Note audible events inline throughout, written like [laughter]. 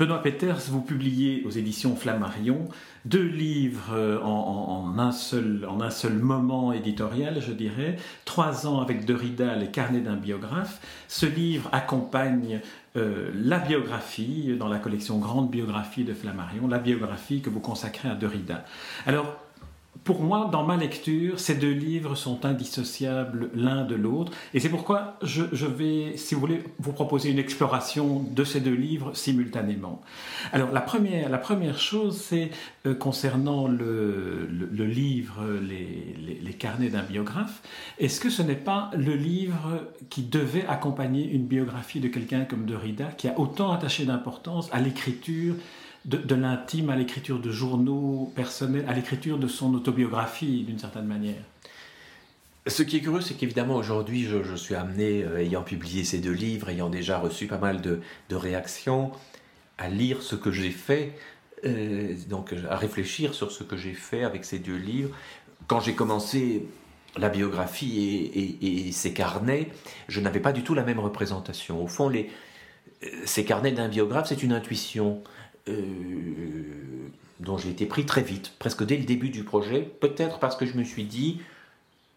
Benoît Peters, vous publiez aux éditions Flammarion deux livres euh, en, un seul, moment éditorial, je dirais. Trois ans avec Derrida, les carnets d'un biographe. Ce livre accompagne euh, la biographie dans la collection Grande biographie de Flammarion, la biographie que vous consacrez à Derrida. Alors, pour moi, dans ma lecture, ces deux livres sont indissociables l'un de l'autre. Et c'est pourquoi je, vais, si vous voulez, vous proposer une exploration de ces deux livres simultanément. Alors, la première, la première chose, c'est euh, concernant le, livre les, les, carnets d'un biographe. Est-ce que ce n'est pas le livre qui devait accompagner une biographie de quelqu'un comme Derrida, qui a autant attaché d'importance à l'écriture de, l'intime à l'écriture de journaux personnels, à l'écriture de son autobiographie d'une certaine manière. Ce qui est curieux, c'est qu'évidemment aujourd'hui, je, suis amené, euh, ayant publié ces deux livres, ayant déjà reçu pas mal de, réactions, à lire ce que j'ai fait, euh, donc à réfléchir sur ce que j'ai fait avec ces deux livres. Quand j'ai commencé la biographie et, ces carnets, je n'avais pas du tout la même représentation. Au fond, les, euh, ces carnets d'un biographe, c'est une intuition. Euh, dont j'ai été pris très vite, presque dès le début du projet, peut-être parce que je me suis dit,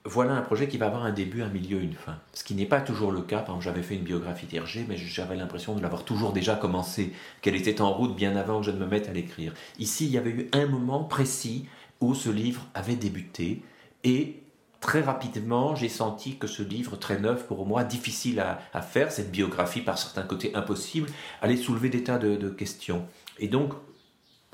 voilà un projet qui va avoir un début, un milieu, une fin. Ce qui n'est pas toujours le cas. Par exemple, j'avais fait une biographie d'Hergé, mais j'avais l'impression de l'avoir toujours déjà commencé, qu'elle était en route bien avant que je ne me mette à l'écrire. Ici, il y avait eu un moment précis où ce livre avait débuté, et très rapidement, j'ai senti que ce livre, très neuf pour moi, difficile à, faire, cette biographie par certains côtés impossible, allait soulever des tas de questions. Et donc,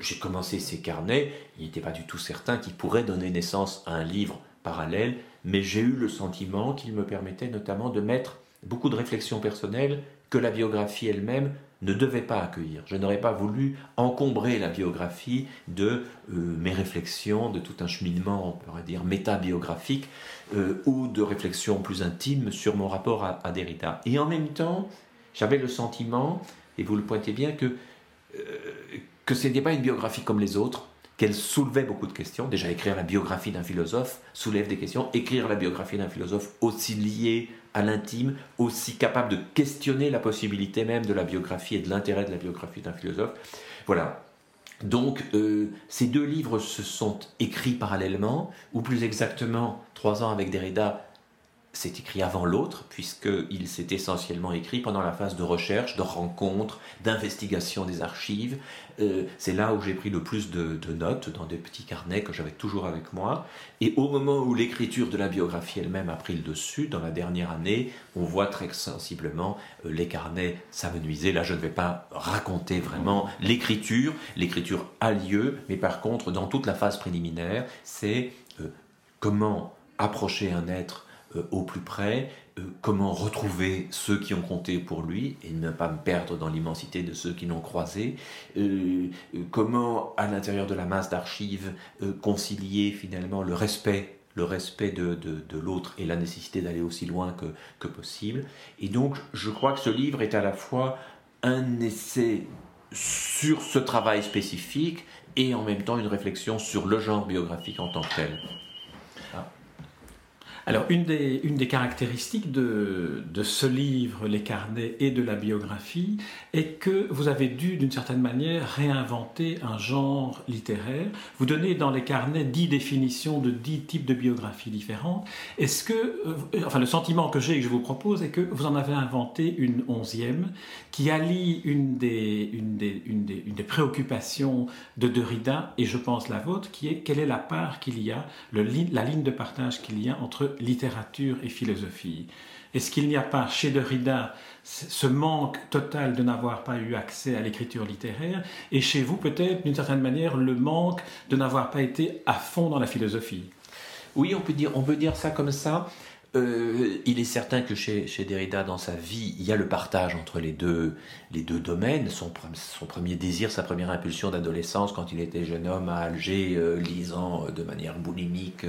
j'ai commencé ces carnets, il n'était pas du tout certain qu'il pourrait donner naissance à un livre parallèle, mais j'ai eu le sentiment qu'il me permettait notamment de mettre beaucoup de réflexions personnelles que la biographie elle-même ne devait pas accueillir. Je n'aurais pas voulu encombrer la biographie de euh, mes réflexions, de tout un cheminement, on pourrait dire, métabiographique, euh, ou de réflexions plus intimes sur mon rapport à, Derrida. Et en même temps, j'avais le sentiment, et vous le pointez bien, que euh, que ce n'était pas une biographie comme les autres, qu'elle soulevait beaucoup de questions. Déjà, écrire la biographie d'un philosophe soulève des questions. Écrire la biographie d'un philosophe aussi lié à l'intime, aussi capable de questionner la possibilité même de la biographie et de l'intérêt de la biographie d'un philosophe. Voilà. Donc, euh, ces deux livres se sont écrits parallèlement, ou plus exactement, trois ans avec Derrida, c'est écrit avant l'autre, puisqu'il s'est essentiellement écrit pendant la phase de recherche, de rencontre, d'investigation des archives. Euh, c'est là où j'ai pris le plus de, notes, dans des petits carnets que j'avais toujours avec moi. Et au moment où l'écriture de la biographie elle-même a pris le dessus, dans la dernière année, on voit très sensiblement euh, les carnets s'amenuiser. Là, je ne vais pas raconter vraiment l'écriture. L'écriture a lieu, mais par contre, dans toute la phase préliminaire, c'est euh, comment approcher un être au plus près, euh, comment retrouver ceux qui ont compté pour lui et ne pas me perdre dans l'immensité de ceux qui l'ont croisé, euh, comment à l'intérieur de la masse d'archives concilier finalement le respect le respect de, de, l'autre et la nécessité d'aller aussi loin que, que possible. Et donc, je crois que ce livre est à la fois un essai sur ce travail spécifique et en même temps une réflexion sur le genre biographique en tant que tel. Alors, une des, caractéristiques de, ce livre, Les carnets et de la biographie, est que vous avez dû, d'une certaine manière, réinventer un genre littéraire. Vous donnez dans les carnets dix définitions de dix types de biographies différentes. Est-ce que, euh, enfin, le sentiment que j'ai et que je vous propose est que vous en avez inventé une onzième qui allie une des, préoccupations de Derrida, et je pense la vôtre, qui est quelle est la part qu'il y a, la ligne de partage qu'il y a entre littérature et philosophie Est-ce qu'il n'y a pas chez Derrida ce manque total de n'avoir pas eu accès à l'écriture littéraire et chez vous peut-être d'une certaine manière le manque de n'avoir pas été à fond dans la philosophie? Oui, on peut dire, on peut dire ça comme ça. Euh, il est certain que chez, Derrida, dans sa vie, il y a le partage entre les deux, domaines. Son, premier désir, sa première impulsion d'adolescence, quand il était jeune homme à Alger, euh, lisant euh, de manière boulimique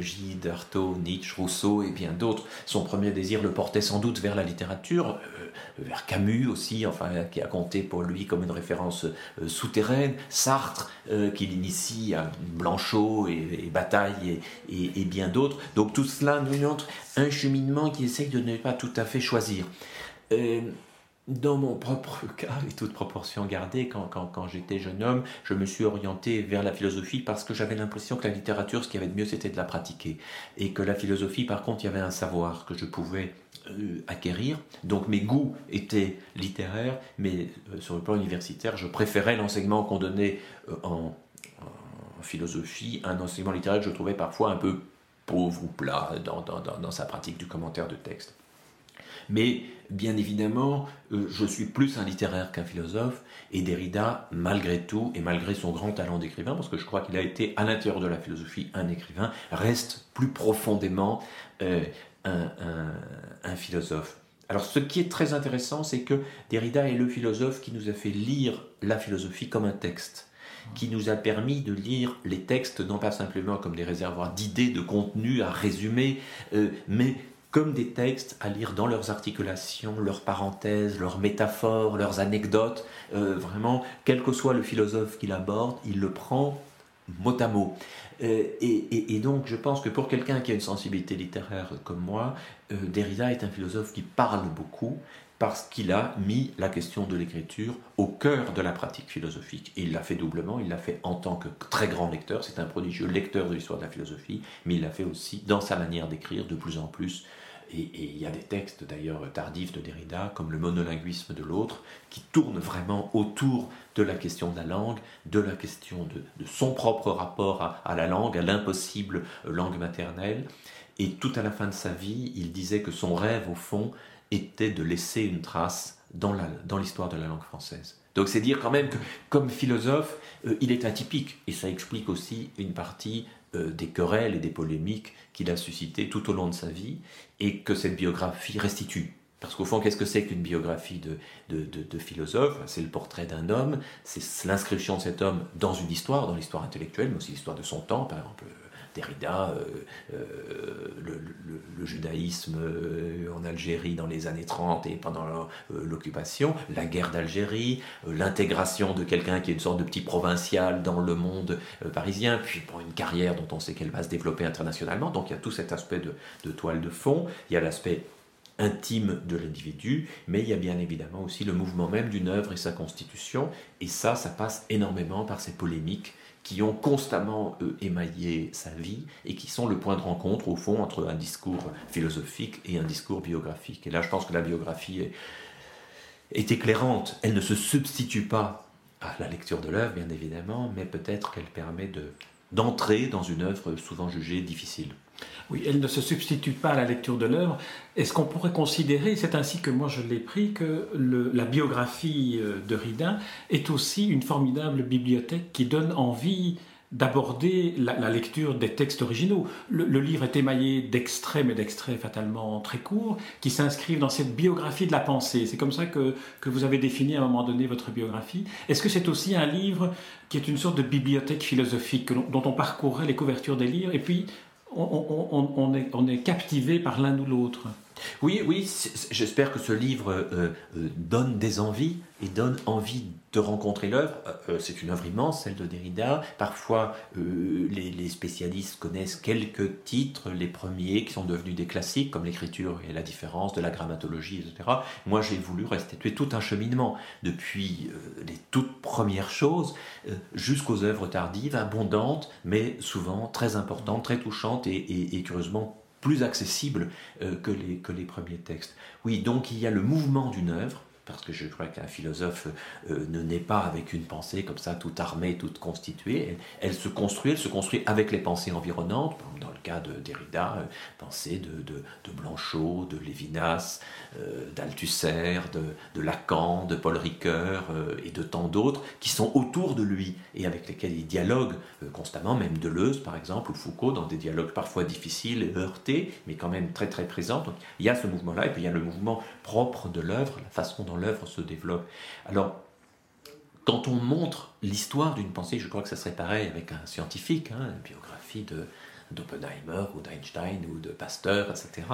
Gide, Artaud, Nietzsche, Rousseau et bien d'autres, son premier désir le portait sans doute vers la littérature, vers Camus aussi, enfin, qui a compté pour lui comme une référence souterraine, Sartre, qu'il initie à Blanchot et, Bataille et, et bien d'autres. Donc tout cela nous un cheminement qui essaye de ne pas tout à fait choisir. Euh, dans mon propre [laughs] cas, et toute proportion gardée, quand, quand, j'étais jeune homme, je me suis orienté vers la philosophie parce que j'avais l'impression que la littérature, ce qui avait de mieux, c'était de la pratiquer. Et que la philosophie, par contre, il y avait un savoir que je pouvais euh, acquérir. Donc mes goûts étaient littéraires, mais euh, sur le plan universitaire, je préférais l'enseignement qu'on donnait en, en, philosophie, un enseignement littéraire que je trouvais parfois un peu pauvre ou plat dans, sa pratique du commentaire de texte. Mais bien évidemment, euh, je suis plus un littéraire qu'un philosophe, et Derrida, malgré tout, et malgré son grand talent d'écrivain, parce que je crois qu'il a été à l'intérieur de la philosophie un écrivain, reste plus profondément euh, un, un philosophe. Alors ce qui est très intéressant, c'est que Derrida est le philosophe qui nous a fait lire la philosophie comme un texte qui nous a permis de lire les textes non pas simplement comme des réservoirs d'idées, de contenus à résumer, euh, mais comme des textes à lire dans leurs articulations, leurs parenthèses, leurs métaphores, leurs anecdotes. Euh, vraiment, quel que soit le philosophe qu'il aborde, il le prend mot à mot. Euh, et, donc, je pense que pour quelqu'un qui a une sensibilité littéraire comme moi, Derrida est un philosophe qui parle beaucoup, parce qu'il a mis la question de l'écriture au cœur de la pratique philosophique. Et il l'a fait doublement, il l'a fait en tant que très grand lecteur, c'est un prodigieux lecteur de l'histoire de la philosophie, mais il l'a fait aussi dans sa manière d'écrire de plus en plus. Et, il y a des textes d'ailleurs tardifs de Derrida, comme le monolinguisme de l'autre, qui tournent vraiment autour de la question de la langue, de la question de, son propre rapport à, à la langue, à l'impossible langue maternelle. Et tout à la fin de sa vie, il disait que son rêve, au fond, était de laisser une trace dans l'histoire de la langue française. Donc c'est dire quand même que comme philosophe, euh, il est atypique, et ça explique aussi une partie euh, des querelles et des polémiques qu'il a suscitées tout au long de sa vie, et que cette biographie restitue. Parce qu'au fond, qu'est-ce que c'est qu'une biographie de philosophe? C'est le portrait d'un homme, c'est l'inscription de cet homme dans une histoire, dans l'histoire intellectuelle, mais aussi l'histoire de son temps, par exemple Derrida, euh, euh, le, judaïsme euh, en Algérie dans les années 30 et pendant l'occupation, la guerre d'Algérie, l'intégration de quelqu'un qui est une sorte de petit provincial dans le monde parisien, puis pour une carrière dont on sait qu'elle va se développer internationalement. Donc il y a tout cet aspect de, toile de fond, il y a l'aspect intime de l'individu, mais il y a bien évidemment aussi le mouvement même d'une œuvre et sa constitution, et ça, ça passe énormément par ces polémiques qui ont constamment émaillé sa vie et qui sont le point de rencontre au fond entre un discours philosophique et un discours biographique. Et là, je pense que la biographie est, éclairante. Elle ne se substitue pas à la lecture de l'œuvre, bien évidemment, mais peut-être qu'elle permet de, d'entrer dans une œuvre souvent jugée difficile. Oui, elle ne se substitue pas à la lecture de l'œuvre. Est-ce qu'on pourrait considérer, c'est ainsi que moi je l'ai pris, que la biographie euh, de Ridin est aussi une formidable bibliothèque qui donne envie d'aborder la, lecture des textes originaux. Le, livre est émaillé d'extraits, mais d'extraits fatalement très courts, qui s'inscrivent dans cette biographie de la pensée. C'est comme ça que, que vous avez défini à un moment donné votre biographie. Est-ce que c'est aussi un livre qui est une sorte de bibliothèque philosophique dont on parcourrait les couvertures des livres et puis on, est, captivé par l'un ou l'autre. Oui, oui, j'espère que ce livre euh, euh, donne des envies et donne envie de rencontrer l'œuvre. Euh, c'est une œuvre immense, celle de Derrida. Parfois, les, spécialistes connaissent quelques titres, les premiers qui sont devenus des classiques, comme l'écriture et la différence, de la grammatologie, etc. Moi, j'ai voulu restituer tout un cheminement, depuis les toutes premières choses jusqu'aux œuvres tardives, abondantes, mais souvent très importantes, très touchantes et, et curieusement plus accessible euh, que, les, que les premiers textes. Oui, donc il y a le mouvement d'une œuvre, parce que je crois qu'un philosophe euh, ne naît pas avec une pensée comme ça, toute armée, toute constituée. Elle, se construit, elle se construit avec les pensées environnantes, dans le cas de Derrida, euh, pensée de, de, Blanchot, de Lévinas, euh, d'Althusser, de, Lacan, de Paul Ricoeur et de tant d'autres qui sont autour de lui et avec lesquels il dialogue constamment, même Deleuze par exemple, ou Foucault, dans des dialogues parfois difficiles heurtés, mais quand même très très présents. Donc il y a ce mouvement-là, et puis il y a le mouvement propre de l'œuvre, la façon dont l'œuvre se développe. Alors, quand on montre l'histoire d'une pensée, je crois que ça serait pareil avec un scientifique, hein, une biographie de, d'Oppenheimer ou d'Einstein ou de Pasteur, etc.,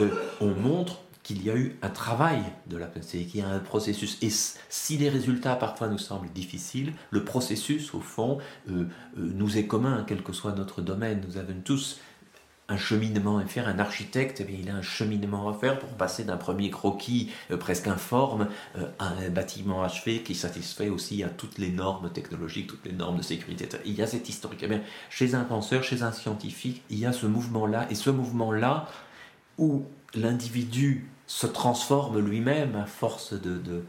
euh, on montre qu'il y a eu un travail de la pensée, qu'il y a un processus. Et si les résultats parfois nous semblent difficiles, le processus, au fond, euh, euh, nous est commun, quel que soit notre domaine. Nous avons tous un cheminement à faire. Un architecte, eh il a un cheminement à faire pour passer d'un premier croquis euh, presque informe euh, à un bâtiment achevé qui satisfait aussi à toutes les normes technologiques, toutes les normes de sécurité. Il y a cette historique. Eh chez un penseur, chez un scientifique, il y a ce mouvement-là. Et ce mouvement-là, où l'individu se transforme lui-même à force de,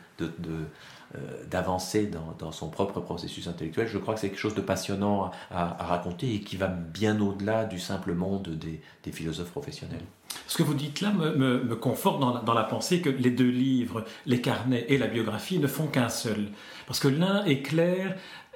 d'avancer dans, son propre processus intellectuel, je crois que c'est quelque chose de passionnant à, raconter et qui va bien au-delà du simple monde des, philosophes professionnels. Ce que vous dites là me, conforte dans dans la, pensée que les deux livres, les carnets et la biographie, ne font qu'un seul. Parce que l'un est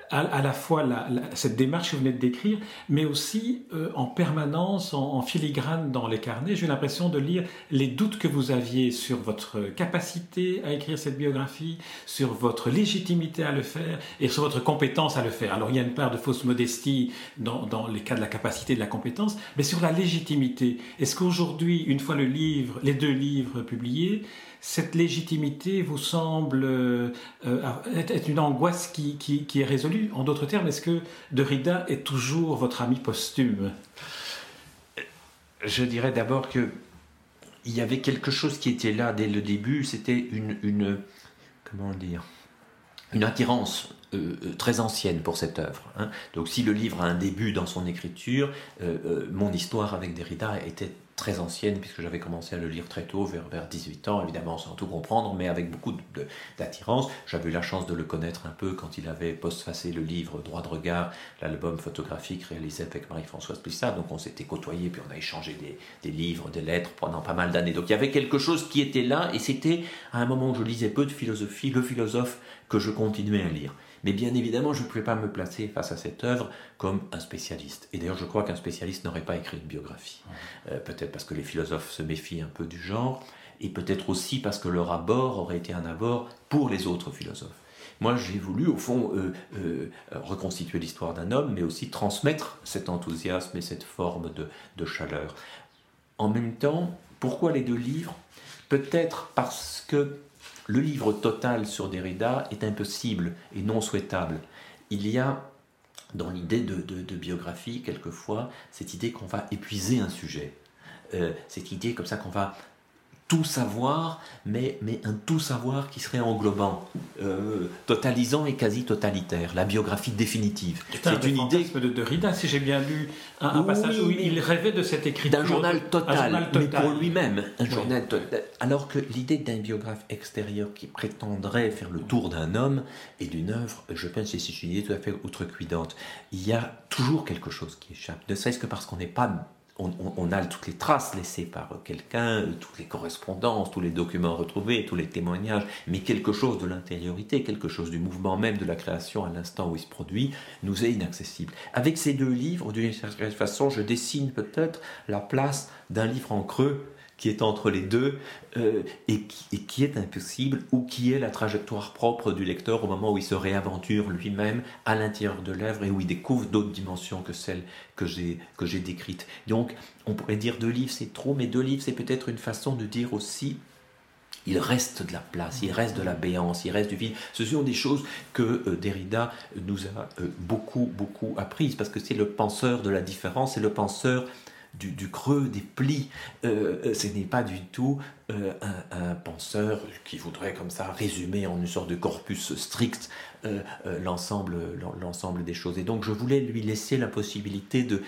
à, la fois cette démarche que vous venez de décrire, mais aussi euh, en permanence, en, filigrane dans les carnets, j'ai l'impression de lire les doutes que vous aviez sur votre capacité à écrire cette biographie, sur votre légitimité à le faire et sur votre compétence à le faire. Alors il y a une part de fausse modestie dans, les cas de la capacité et de la compétence, mais sur la légitimité. Est-ce qu'aujourd'hui, une fois le livre, les deux livres publiés, cette légitimité vous semble euh, être une angoisse qui, est résolue? En d'autres termes, est-ce que Derrida est toujours votre ami posthume? Je dirais d'abord que il y avait quelque chose qui était là dès le début, c'était une, comment dire, une attirance euh, euh, très ancienne pour cette œuvre. Hein. Donc si le livre a un début dans son écriture, mon histoire avec Derrida était très ancienne, puisque j'avais commencé à le lire très tôt, vers, vers 18 ans, évidemment sans tout comprendre, mais avec beaucoup d'attirance. J'avais eu la chance de le connaître un peu quand il avait postfacé le livre Droit de regard, l'album photographique réalisé avec Marie-Françoise Plissat. Donc on s'était côtoyés, puis on a échangé des, des livres, des lettres pendant pas mal d'années. Donc il y avait quelque chose qui était là, et c'était à un moment où je lisais peu de philosophie, le philosophe que je continuais à lire. Mais bien évidemment, je ne pouvais pas me placer face à cette œuvre comme un spécialiste. Et d'ailleurs, je crois qu'un spécialiste n'aurait pas écrit une biographie. Euh, peut-être parce que les philosophes se méfient un peu du genre, et peut-être aussi parce que leur abord aurait été un abord pour les autres philosophes. Moi, j'ai voulu, au fond, euh, euh, reconstituer l'histoire d'un homme, mais aussi transmettre cet enthousiasme et cette forme de, de chaleur. En même temps, pourquoi les deux livres? Peut-être parce que le livre total sur Derrida est impossible et non souhaitable. Il y a dans l'idée de, biographie, quelquefois, cette idée qu'on va épuiser un sujet. Euh, cette idée comme ça qu'on va tout savoir, mais, mais un tout savoir qui serait englobant, euh, totalisant et quasi totalitaire, la biographie définitive. C'est une idée de Derrida, si j'ai bien lu un, passage où il rêvait de cette écriture. D'un journal, total, mais pour lui-même, un journal total. Alors que l'idée d'un biographe extérieur qui prétendrait faire le tour d'un homme et d'une œuvre, je pense que c'est une idée tout à fait outrecuidante. Il y a toujours quelque chose qui échappe, ne serait-ce que parce qu'on n'est pas on, a toutes les traces laissées par quelqu'un, toutes les correspondances, tous les documents retrouvés, tous les témoignages, mais quelque chose de l'intériorité, quelque chose du mouvement même de la création à l'instant où il se produit, nous est inaccessible. Avec ces deux livres, d'une certaine façon, je dessine peut-être la place d'un livre en creux qui est entre les deux euh, et, qui, est impossible, ou qui est la trajectoire propre du lecteur au moment où il se réaventure lui-même à l'intérieur de l'œuvre et où il découvre d'autres dimensions que celles que j'ai, que j'ai décrites. Donc, on pourrait dire deux livres, c'est trop, mais deux livres, c'est peut-être une façon de dire aussi il reste de la place, il reste de la béance, il reste du vide. Ce sont des choses que euh, Derrida nous a euh, beaucoup, beaucoup apprises, parce que c'est le penseur de la différence, c'est le penseur du, creux, des plis. Euh, euh, ce n'est pas du tout euh, un, penseur qui voudrait comme ça résumer en une sorte de corpus strict l'ensemble des choses. Et donc je voulais lui laisser la possibilité de,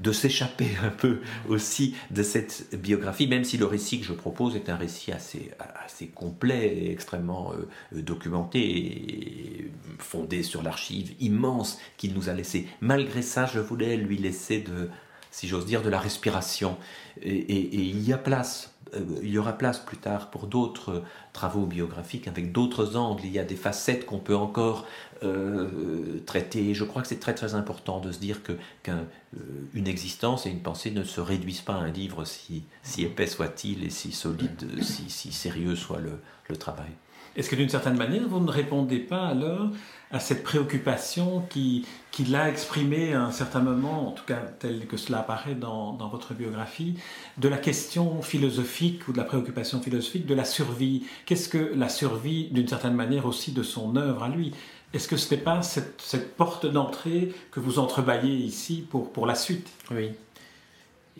de s'échapper un peu aussi de cette biographie, même si le récit que je propose est un récit assez, assez complet et extrêmement documenté et fondé sur l'archive immense qu'il nous a laissé. Malgré ça, je voulais lui laisser de, si j'ose dire, de la respiration. et il y a place euh, il y aura place plus tard pour d'autres travaux biographiques avec d'autres angles. Il y a des facettes qu'on peut encore euh, traiter. Je crois que c'est très très important de se dire que qu'une euh, existence et une pensée ne se réduisent pas à un livre si, si épais soit-il et si solide, si, si sérieux soit le, le travail. Est-ce que d'une certaine manière, vous ne répondez pas alors à cette préoccupation qu'il qui a exprimée à un certain moment, en tout cas tel que cela apparaît dans, dans, votre biographie, de la question philosophique ou de la préoccupation philosophique de la survie? Qu'est-ce que la survie, d'une certaine manière aussi, de son œuvre à lui? Est-ce que ce n'est pas cette, cette porte d'entrée que vous entrebaillez ici pour, pour la suite? Oui.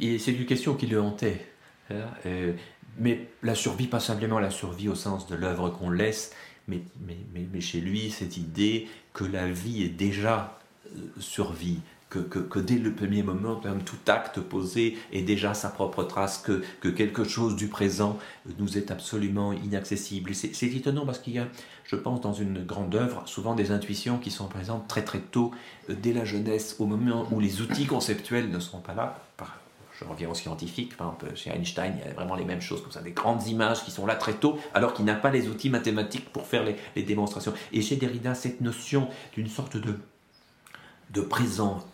Et c'est une question qui le hantait. Hein, euh, mais la survie, pas simplement la survie au sens de l'œuvre qu'on laisse, mais, mais, chez lui, cette idée que la vie est déjà euh, survie, que, que, dès le premier moment, tout acte posé est déjà sa propre trace, que, que quelque chose du présent nous est absolument inaccessible. C'est étonnant parce qu'il y a, je pense, dans une grande œuvre, souvent des intuitions qui sont présentes très très tôt, euh, dès la jeunesse, au moment où les outils conceptuels ne sont pas là. Par, je reviens aux scientifiques, par exemple, chez Einstein, il y a vraiment les mêmes choses, comme ça, des grandes images qui sont là très tôt, alors qu'il n'a pas les outils mathématiques pour faire les, démonstrations. Et chez Derrida, cette notion d'une sorte de, de présent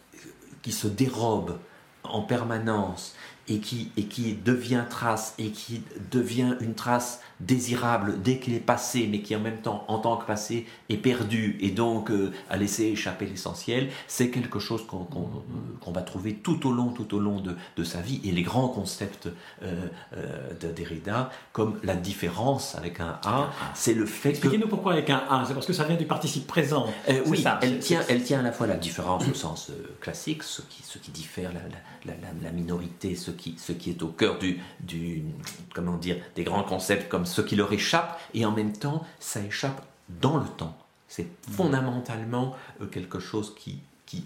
qui se dérobe en permanence et qui, et qui devient trace et qui devient une trace désirable dès qu'il est passé, mais qui en même temps, en tant que passé, est perdu et donc euh, a laissé échapper l'essentiel, c'est quelque chose qu'on va trouver tout au long, tout au long de, de sa vie. Et les grands concepts euh, euh, de Derrida, comme la différence avec un A, c'est le fait que... Expliquez-nous pourquoi avec un A, c'est parce que ça vient du participe présent. oui, ça, elle, tient, elle tient à la fois la différence au sens classique, ce qui, ce qui diffère la, la, la, minorité, ce ce qui est au cœur du, comment dire, des grands concepts comme ce qui leur échappe, et en même temps, ça échappe dans le temps. C'est fondamentalement euh, quelque chose qui, qui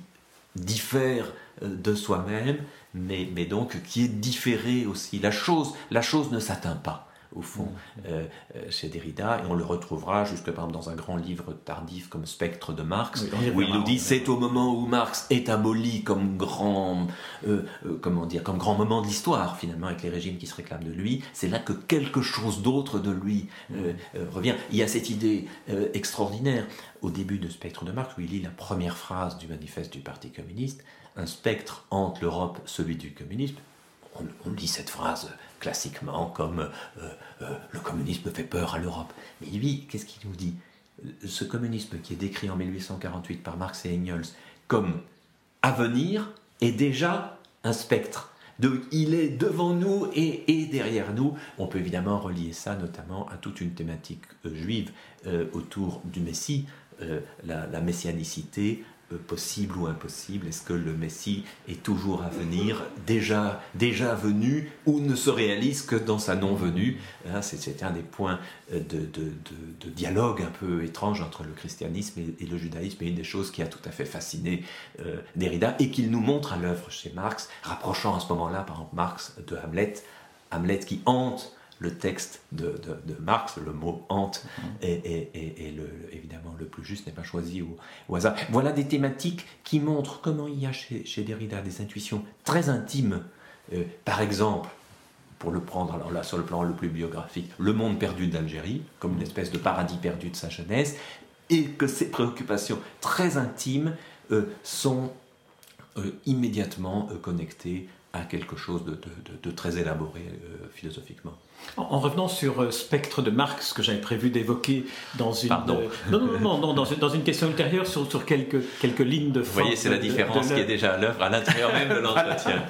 diffère euh, de soi-même, mais, mais donc qui est différé aussi. La chose, la chose ne s'atteint pas au fond, euh, euh, chez Derrida, et on le retrouvera jusque par exemple dans un grand livre tardif comme Spectre de Marx, où il nous dit c'est au moment où Marx est aboli comme grand, euh, comment dire, comme grand moment de l'histoire finalement avec les régimes qui se réclament de lui, c'est là que quelque chose d'autre de lui revient. Il y a cette idée extraordinaire au début de Spectre de Marx où il lit la première phrase du manifeste du Parti communiste, un spectre hante l'Europe, celui du communisme. On, on lit cette phrase classiquement comme euh, euh, le communisme fait peur à l'Europe. Mais lui, qu'est-ce qu'il nous dit? Ce communisme qui est décrit en 1848 par Marx et Engels comme avenir est déjà un spectre. Il est devant nous et, derrière nous. On peut évidemment relier ça notamment à toute une thématique euh, juive autour du Messie, la, messianicité, possible ou impossible Est-ce que le Messie est toujours à venir, déjà, déjà venu, ou ne se réalise que dans sa non-venue hein, C'était un des points euh, de, de, dialogue un peu étrange entre le christianisme et, le judaïsme, et une des choses qui a tout à fait fasciné euh, Derrida, et qu'il nous montre à l'œuvre chez Marx, rapprochant à ce moment-là, par exemple, Marx de Hamlet, Hamlet qui hante le texte de, Marx, le mot hante, et, le, évidemment le plus juste n'est pas choisi au, hasard. Voilà des thématiques qui montrent comment il y a chez, Derrida des intuitions très intimes. Euh, par exemple, pour le prendre alors là sur le plan le plus biographique, le monde perdu d'Algérie, comme une espèce de paradis perdu de sa jeunesse, et que ces préoccupations très intimes euh, sont euh, immédiatement connectées à quelque chose de, très élaboré philosophiquement. En revenant sur euh, Spectre de Marx, que j'avais prévu d'évoquer dans une Pardon. Euh, non, non, non, dans, dans, une question ultérieure sur, sur quelques, quelques lignes de Vous voyez, c'est la différence qui est déjà à l'œuvre à l'intérieur même de [laughs] l'entretien.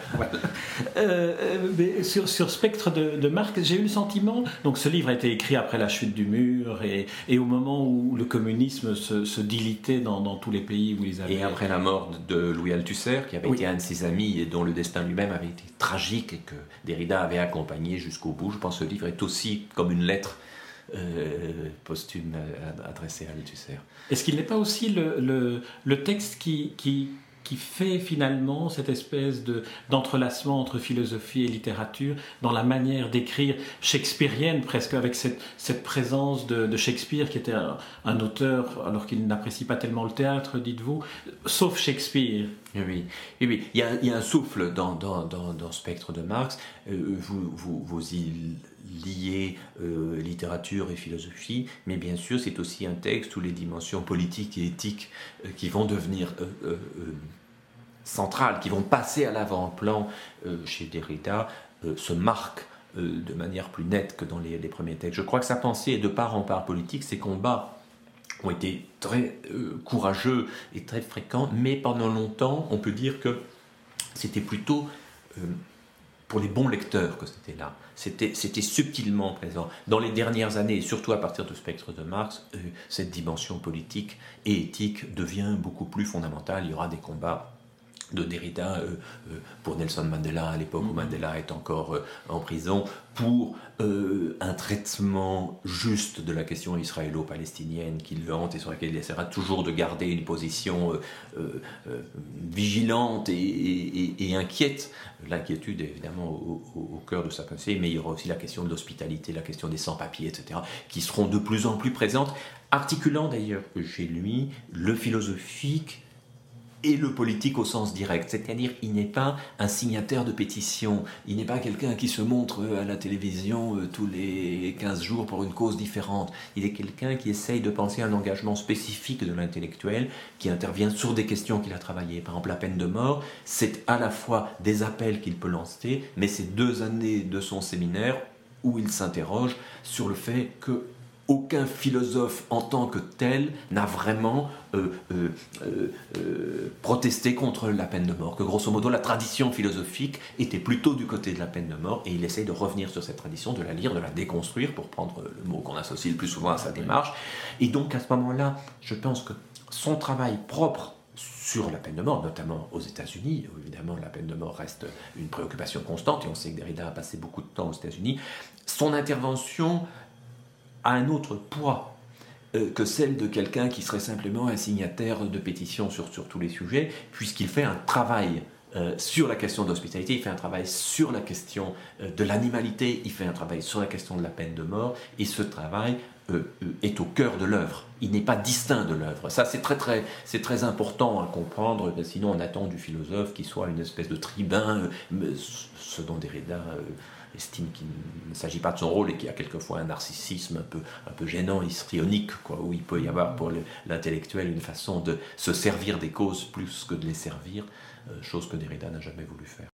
Euh, sur, sur Spectre de, Marx, j'ai eu le sentiment. Donc, ce livre a été écrit après la chute du mur et, et au moment où le communisme se, dilitait dans, dans, tous les pays où ils avaient. Et après la mort de Louis Althusser, qui avait été un de ses amis et dont le destin lui-même avait été tragique que Derrida avait accompagné jusqu'au bout, je pense ce livre est aussi comme une lettre euh, posthume adressée à Althusser. Est-ce qu'il n'est pas aussi le, texte qui, fait finalement cette espèce de, d'entrelacement entre philosophie et littérature dans la manière d'écrire shakespearienne, presque avec cette présence de, Shakespeare qui était un, auteur, alors qu'il n'apprécie pas tellement le théâtre, dites-vous, sauf Shakespeare? Oui, oui. Il, y a, un souffle dans, dans, dans, Spectre de Marx. Euh, vous, vous, vous y lié euh, littérature et philosophie, mais bien sûr c'est aussi un texte où les dimensions politiques et éthiques euh, qui vont devenir centrales, qui vont passer à l'avant-plan chez Derrida, se marquent de manière plus nette que dans les, les, premiers textes. Je crois que sa pensée est de part en part politique, ses combats ont été très courageux et très fréquents, mais pendant longtemps on peut dire que c'était plutôt pour les bons lecteurs que c'était là. C'était, subtilement présent. Dans les dernières années, et surtout à partir du spectre de Marx, euh, cette dimension politique et éthique devient beaucoup plus fondamentale. Il y aura des combats de Derrida euh, euh, pour Nelson Mandela à l'époque où Mandela est encore euh, en prison pour un traitement juste de la question israélo-palestinienne qui le hante et sur laquelle il essaiera toujours de garder une position vigilante et, inquiète. L'inquiétude est évidemment au, au, cœur de sa pensée, mais il y aura aussi la question de l'hospitalité, la question des sans-papiers, etc., qui seront de plus en plus présentes, articulant d'ailleurs chez lui le philosophique et le politique au sens direct. C'est-à-dire, il n'est pas un signataire de pétition, il n'est pas quelqu'un qui se montre à la télévision euh, tous les 15 jours pour une cause différente. Il est quelqu'un qui essaye de penser un engagement spécifique de l'intellectuel, qui intervient sur des questions qu'il a travaillées. Par exemple, la peine de mort, c'est à la fois des appels qu'il peut lancer, mais c'est deux années de son séminaire où il s'interroge sur le fait que aucun philosophe en tant que tel n'a vraiment euh, euh, euh, protesté contre la peine de mort, que grosso modo la tradition philosophique était plutôt du côté de la peine de mort, et il essaye de revenir sur cette tradition, de la lire, de la déconstruire, pour prendre le mot qu'on associe le plus souvent à sa démarche. Et donc à ce moment-là, je pense que son travail propre sur la peine de mort, notamment aux États-Unis, où évidemment la peine de mort reste une préoccupation constante, et on sait que Derrida a passé beaucoup de temps aux États-Unis, son intervention un autre poids euh, que celle de quelqu'un qui serait simplement un signataire de pétition sur, sur tous les sujets, puisqu'il fait un travail euh, sur la question de l'hospitalité, il fait un travail sur la question euh, de l'animalité, il fait un travail sur la question de la peine de mort, et ce travail est au cœur de l'œuvre. Il n'est pas distinct de l'œuvre. Ça, c'est très, très, très important à comprendre, sinon on attend du philosophe qu'il soit une espèce de tribun, ce dont Derrida estime qu'il ne s'agit pas de son rôle et qu'il y a quelquefois un narcissisme un peu, gênant, histrionique, quoi, où il peut y avoir pour l'intellectuel une façon de se servir des causes plus que de les servir, euh, chose que Derrida n'a jamais voulu faire.